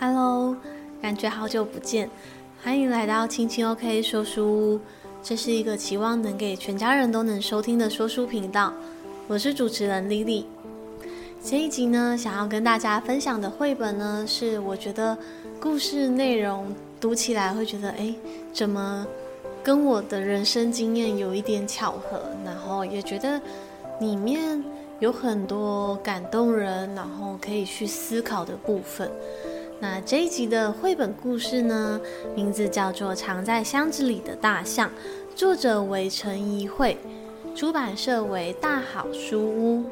Hello，感觉好久不见，欢迎来到青青 OK 说书屋。这是一个期望能给全家人都能收听的说书频道。我是主持人 Lily。这一集呢，想要跟大家分享的绘本呢，是我觉得故事内容读起来会觉得，哎，怎么跟我的人生经验有一点巧合，然后也觉得里面有很多感动人，然后可以去思考的部分。那这一集的绘本故事呢，名字叫做《藏在箱子里的大象》，作者为陈怡慧，出版社为大好书屋。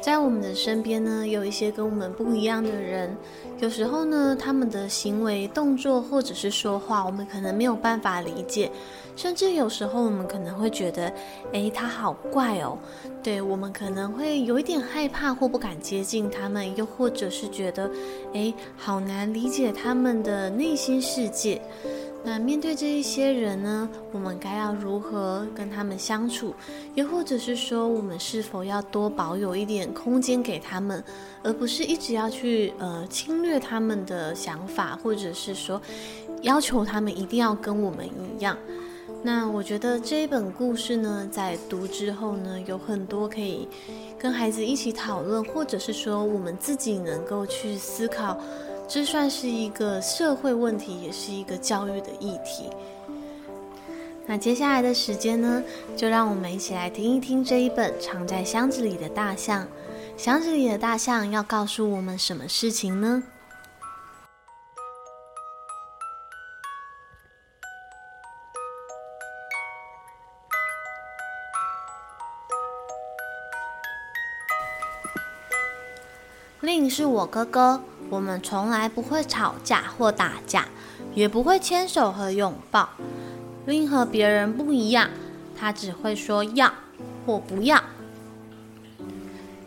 在我们的身边呢，有一些跟我们不一样的人。有时候呢，他们的行为、动作或者是说话，我们可能没有办法理解。甚至有时候，我们可能会觉得，诶，他好怪哦。对，我们可能会有一点害怕或不敢接近他们，又或者是觉得，诶，好难理解他们的内心世界。那面对这一些人呢，我们该要如何跟他们相处？又或者是说，我们是否要多保有一点空间给他们，而不是一直要去呃侵略他们的想法，或者是说要求他们一定要跟我们一样？那我觉得这一本故事呢，在读之后呢，有很多可以跟孩子一起讨论，或者是说我们自己能够去思考。这算是一个社会问题，也是一个教育的议题。那接下来的时间呢，就让我们一起来听一听这一本《藏在箱子里的大象》。箱子里的大象要告诉我们什么事情呢？令是我哥哥。我们从来不会吵架或打架，也不会牵手和拥抱。令和别人不一样，他只会说要或不要。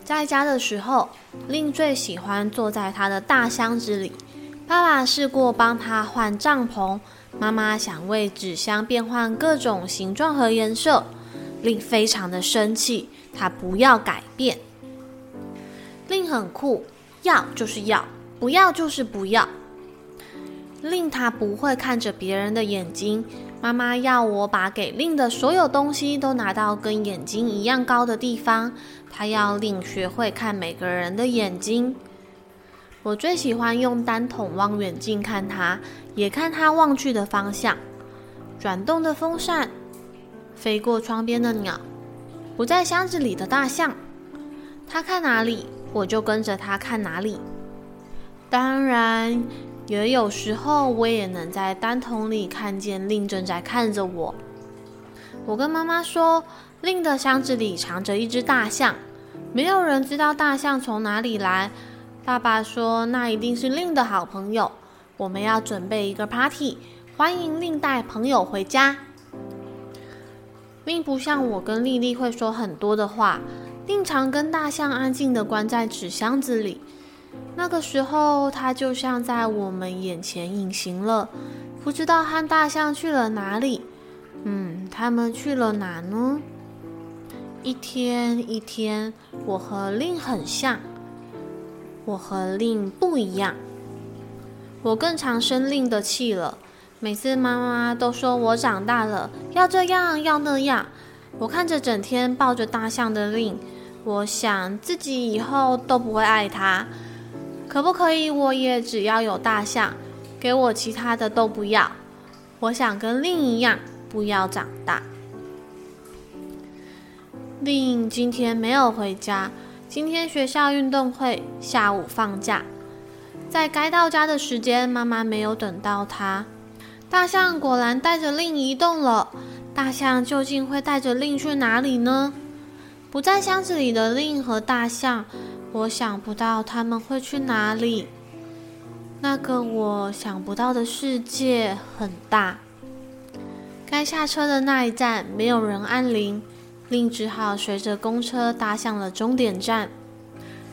在家的时候，令最喜欢坐在他的大箱子里。爸爸试过帮他换帐篷，妈妈想为纸箱变换各种形状和颜色。令非常的生气，他不要改变。令很酷，要就是要。不要就是不要，令他不会看着别人的眼睛。妈妈要我把给令的所有东西都拿到跟眼睛一样高的地方。他要令学会看每个人的眼睛。我最喜欢用单筒望远镜看他，也看他望去的方向。转动的风扇，飞过窗边的鸟，不在箱子里的大象。他看哪里，我就跟着他看哪里。当然，也有时候我也能在单筒里看见令正在看着我。我跟妈妈说，令的箱子里藏着一只大象，没有人知道大象从哪里来。爸爸说，那一定是令的好朋友。我们要准备一个 party，欢迎令带朋友回家。令不像我跟丽丽会说很多的话，令常跟大象安静的关在纸箱子里。那个时候，他就像在我们眼前隐形了，不知道和大象去了哪里。嗯，他们去了哪呢？一天一天，我和令很像，我和令不一样。我更常生令的气了，每次妈妈都说我长大了，要这样要那样。我看着整天抱着大象的令，我想自己以后都不会爱他。可不可以？我也只要有大象，给我其他的都不要。我想跟令一样，不要长大。令今天没有回家，今天学校运动会，下午放假。在该到家的时间，妈妈没有等到他。大象果然带着令移动了。大象究竟会带着令去哪里呢？不在箱子里的令和大象。我想不到他们会去哪里。那个我想不到的世界很大。该下车的那一站没有人按铃，令只好随着公车搭向了终点站。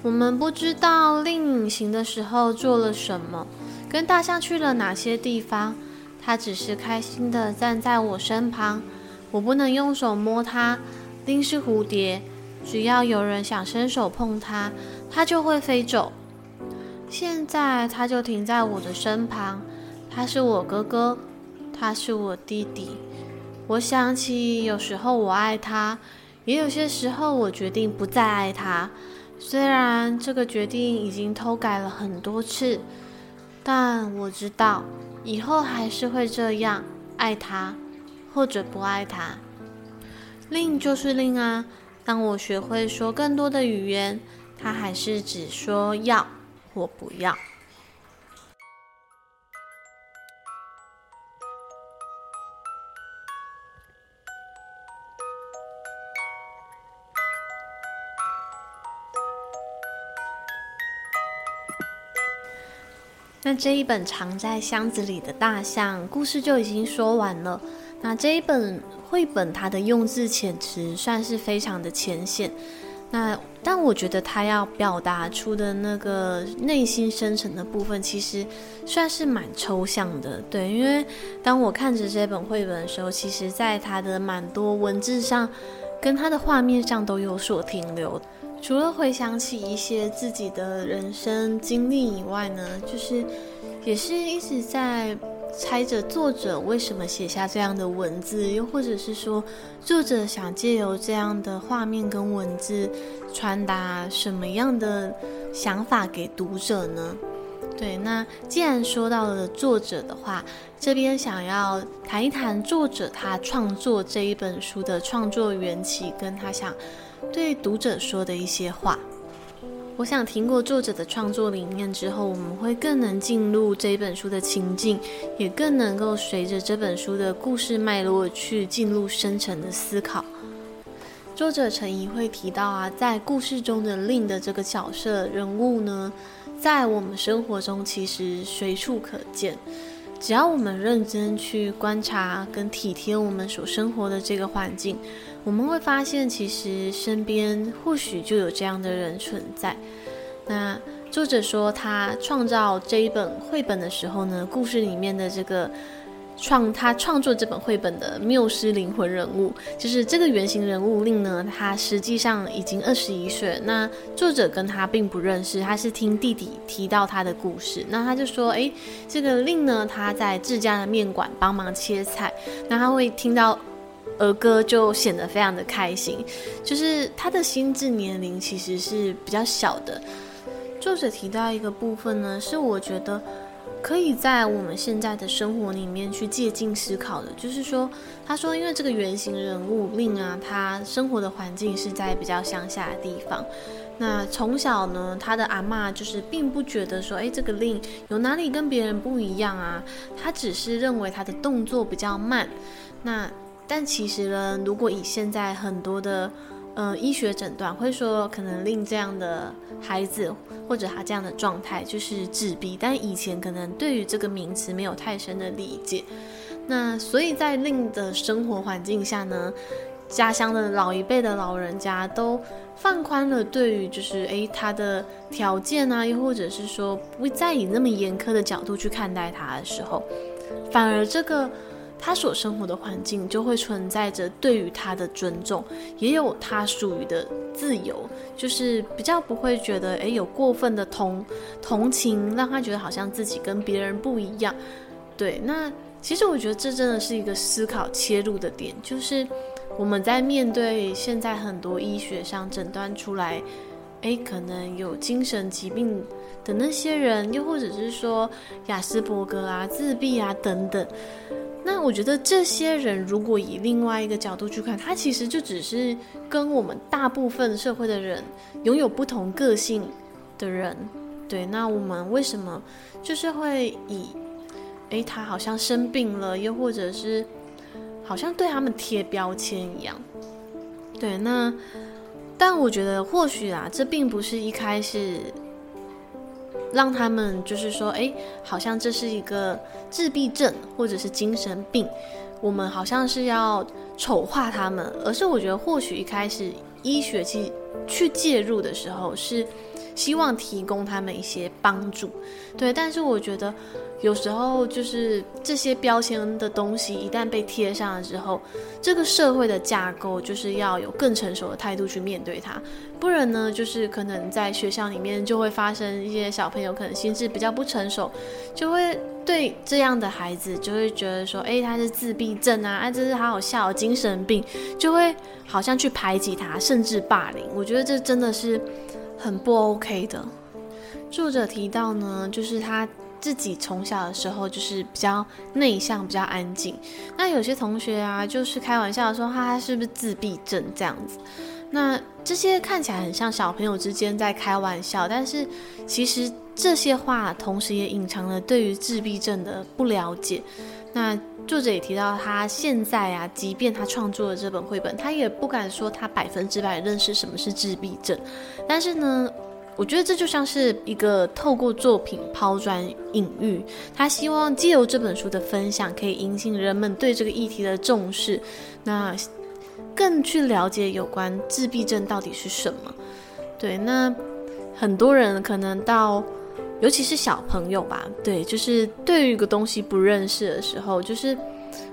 我们不知道令隐形的时候做了什么，跟大象去了哪些地方。他只是开心地站在我身旁。我不能用手摸它，令是蝴蝶。只要有人想伸手碰它，它就会飞走。现在他就停在我的身旁，他是我哥哥，他是我弟弟。我想起有时候我爱他，也有些时候我决定不再爱他。虽然这个决定已经偷改了很多次，但我知道以后还是会这样爱他，或者不爱他。令就是令啊。当我学会说更多的语言，他还是只说要或不要。那这一本藏在箱子里的大象故事就已经说完了。那这一本绘本它的用字遣词算是非常的浅显，那但我觉得它要表达出的那个内心深层的部分，其实算是蛮抽象的。对，因为当我看着这本绘本的时候，其实在它的蛮多文字上跟它的画面上都有所停留。除了回想起一些自己的人生经历以外呢，就是也是一直在猜着作者为什么写下这样的文字，又或者是说作者想借由这样的画面跟文字传达什么样的想法给读者呢？对，那既然说到了作者的话，这边想要谈一谈作者他创作这一本书的创作缘起，跟他想。对读者说的一些话，我想听过作者的创作理念之后，我们会更能进入这本书的情境，也更能够随着这本书的故事脉络去进入深层的思考。作者陈怡会提到啊，在故事中的令的这个角色人物呢，在我们生活中其实随处可见。只要我们认真去观察跟体贴我们所生活的这个环境，我们会发现，其实身边或许就有这样的人存在。那作者说，他创造这一本绘本的时候呢，故事里面的这个。创他创作这本绘本的缪斯灵魂人物，就是这个原型人物令呢。他实际上已经二十一岁。那作者跟他并不认识，他是听弟弟提到他的故事。那他就说：“诶，这个令呢，他在自家的面馆帮忙切菜。那他会听到儿歌，就显得非常的开心。就是他的心智年龄其实是比较小的。作者提到一个部分呢，是我觉得。可以在我们现在的生活里面去借镜思考的，就是说，他说，因为这个原型人物令啊，他生活的环境是在比较乡下的地方，那从小呢，他的阿嬷就是并不觉得说，哎，这个令有哪里跟别人不一样啊，他只是认为他的动作比较慢，那但其实呢，如果以现在很多的。呃，医学诊断会说，可能令这样的孩子或者他这样的状态就是自闭，但以前可能对于这个名词没有太深的理解。那所以在令的生活环境下呢，家乡的老一辈的老人家都放宽了对于就是诶他的条件啊，又或者是说不再以那么严苛的角度去看待他的时候，反而这个。他所生活的环境就会存在着对于他的尊重，也有他属于的自由，就是比较不会觉得诶有过分的同同情，让他觉得好像自己跟别人不一样。对，那其实我觉得这真的是一个思考切入的点，就是我们在面对现在很多医学上诊断出来，诶可能有精神疾病的那些人，又或者是说雅斯伯格啊、自闭啊等等。那我觉得这些人如果以另外一个角度去看，他其实就只是跟我们大部分社会的人拥有不同个性的人。对，那我们为什么就是会以，诶，他好像生病了，又或者是好像对他们贴标签一样？对，那但我觉得或许啊，这并不是一开始。让他们就是说，哎，好像这是一个自闭症或者是精神病，我们好像是要丑化他们，而是我觉得或许一开始医学去去介入的时候，是希望提供他们一些帮助。对，但是我觉得有时候就是这些标签的东西一旦被贴上了之后，这个社会的架构就是要有更成熟的态度去面对它，不然呢，就是可能在学校里面就会发生一些小朋友可能心智比较不成熟，就会对这样的孩子就会觉得说，哎，他是自闭症啊，哎，这是好好笑，精神病，就会好像去排挤他，甚至霸凌。我觉得这真的是很不 OK 的。作者提到呢，就是他自己从小的时候就是比较内向，比较安静。那有些同学啊，就是开玩笑说他是不是自闭症这样子。那这些看起来很像小朋友之间在开玩笑，但是其实这些话同时也隐藏了对于自闭症的不了解。那作者也提到，他现在啊，即便他创作了这本绘本，他也不敢说他百分之百认识什么是自闭症，但是呢。我觉得这就像是一个透过作品抛砖引玉，他希望借由这本书的分享，可以引起人们对这个议题的重视，那更去了解有关自闭症到底是什么。对，那很多人可能到，尤其是小朋友吧，对，就是对于一个东西不认识的时候，就是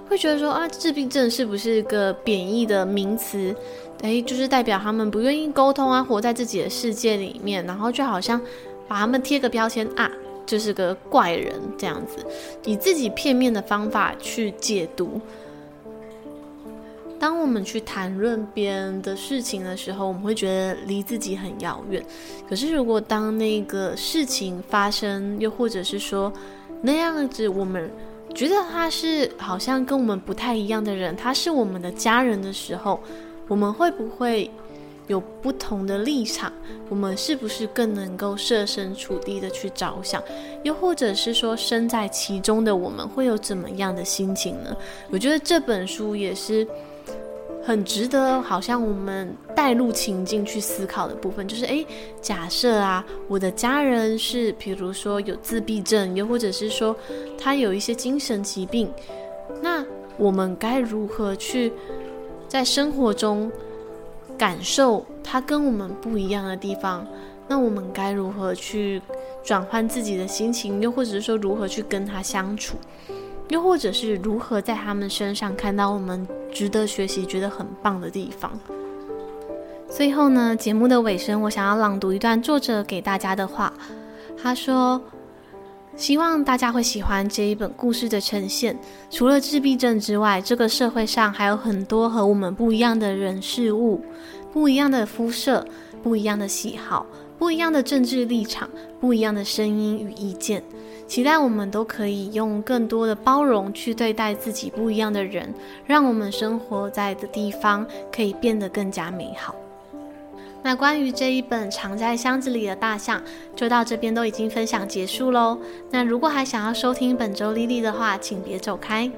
会觉得说啊，自闭症是不是一个贬义的名词？诶，就是代表他们不愿意沟通啊，活在自己的世界里面，然后就好像把他们贴个标签啊，就是个怪人这样子，以自己片面的方法去解读。当我们去谈论别人的事情的时候，我们会觉得离自己很遥远。可是如果当那个事情发生，又或者是说那样子，我们觉得他是好像跟我们不太一样的人，他是我们的家人的时候。我们会不会有不同的立场？我们是不是更能够设身处地的去着想？又或者是说，身在其中的我们会有怎么样的心情呢？我觉得这本书也是很值得，好像我们带入情境去思考的部分。就是，诶，假设啊，我的家人是，比如说有自闭症，又或者是说他有一些精神疾病，那我们该如何去？在生活中感受他跟我们不一样的地方，那我们该如何去转换自己的心情？又或者是说如何去跟他相处？又或者是如何在他们身上看到我们值得学习、觉得很棒的地方？最后呢，节目的尾声，我想要朗读一段作者给大家的话。他说。希望大家会喜欢这一本故事的呈现。除了自闭症之外，这个社会上还有很多和我们不一样的人事物，不一样的肤色，不一样的喜好，不一样的政治立场，不一样的声音与意见。期待我们都可以用更多的包容去对待自己不一样的人，让我们生活在的地方可以变得更加美好。那关于这一本藏在箱子里的大象，就到这边都已经分享结束喽。那如果还想要收听本周莉莉的话，请别走开。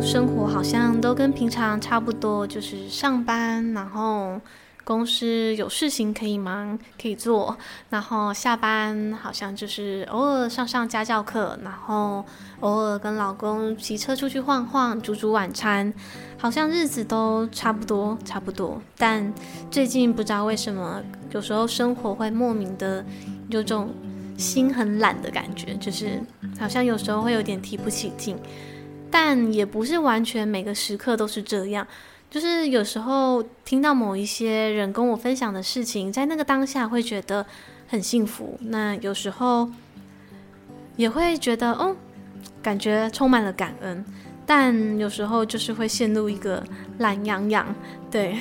生活好像都跟平常差不多，就是上班，然后公司有事情可以忙可以做，然后下班好像就是偶尔上上家教课，然后偶尔跟老公骑车出去晃晃，煮煮晚餐，好像日子都差不多差不多。但最近不知道为什么，有时候生活会莫名的有种心很懒的感觉，就是好像有时候会有点提不起劲。但也不是完全每个时刻都是这样，就是有时候听到某一些人跟我分享的事情，在那个当下会觉得很幸福。那有时候也会觉得，哦，感觉充满了感恩。但有时候就是会陷入一个懒洋洋。对，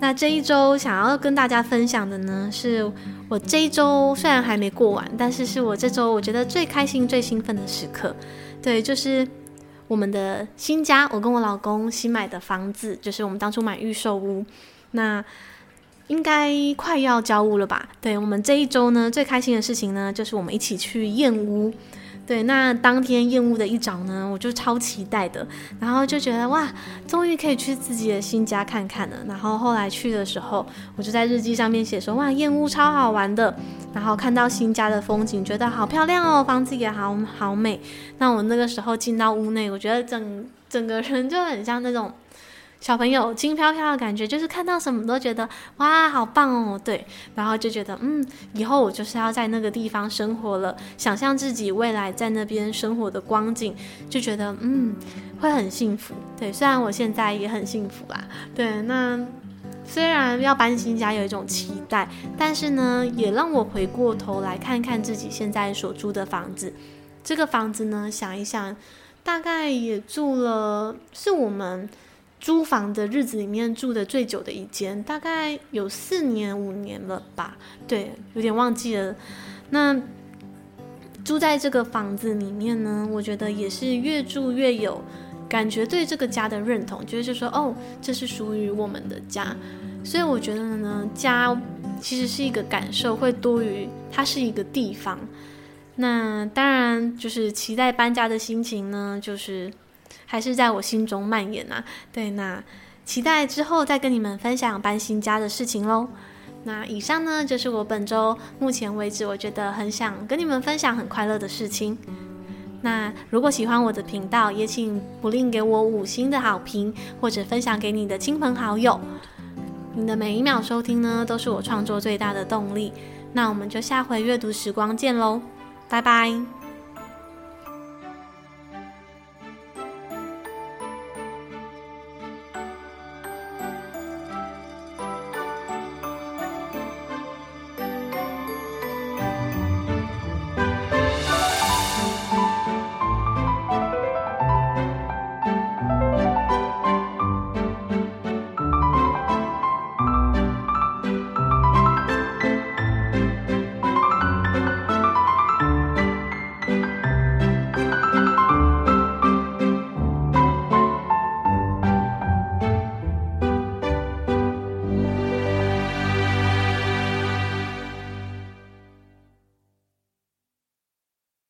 那这一周想要跟大家分享的呢，是我这一周虽然还没过完，但是是我这周我觉得最开心、最兴奋的时刻。对，就是。我们的新家，我跟我老公新买的房子，就是我们当初买预售屋，那应该快要交屋了吧？对，我们这一周呢，最开心的事情呢，就是我们一起去验屋。对，那当天验屋的一早呢，我就超期待的，然后就觉得哇，终于可以去自己的新家看看了。然后后来去的时候，我就在日记上面写说，哇，验屋超好玩的，然后看到新家的风景，觉得好漂亮哦，房子也好好美。那我那个时候进到屋内，我觉得整整个人就很像那种。小朋友轻飘飘的感觉，就是看到什么都觉得哇，好棒哦，对，然后就觉得嗯，以后我就是要在那个地方生活了，想象自己未来在那边生活的光景，就觉得嗯，会很幸福，对，虽然我现在也很幸福啦，对，那虽然要搬新家有一种期待，但是呢，也让我回过头来看看自己现在所住的房子，这个房子呢，想一想，大概也住了，是我们。租房的日子里面住的最久的一间，大概有四年五年了吧？对，有点忘记了。那住在这个房子里面呢，我觉得也是越住越有感觉，对这个家的认同，就是说，哦，这是属于我们的家。所以我觉得呢，家其实是一个感受，会多于它是一个地方。那当然，就是期待搬家的心情呢，就是。还是在我心中蔓延啊！对，那期待之后再跟你们分享搬新家的事情喽。那以上呢，就是我本周目前为止我觉得很想跟你们分享很快乐的事情。那如果喜欢我的频道，也请不吝给我五星的好评，或者分享给你的亲朋好友。你的每一秒收听呢，都是我创作最大的动力。那我们就下回阅读时光见喽，拜拜。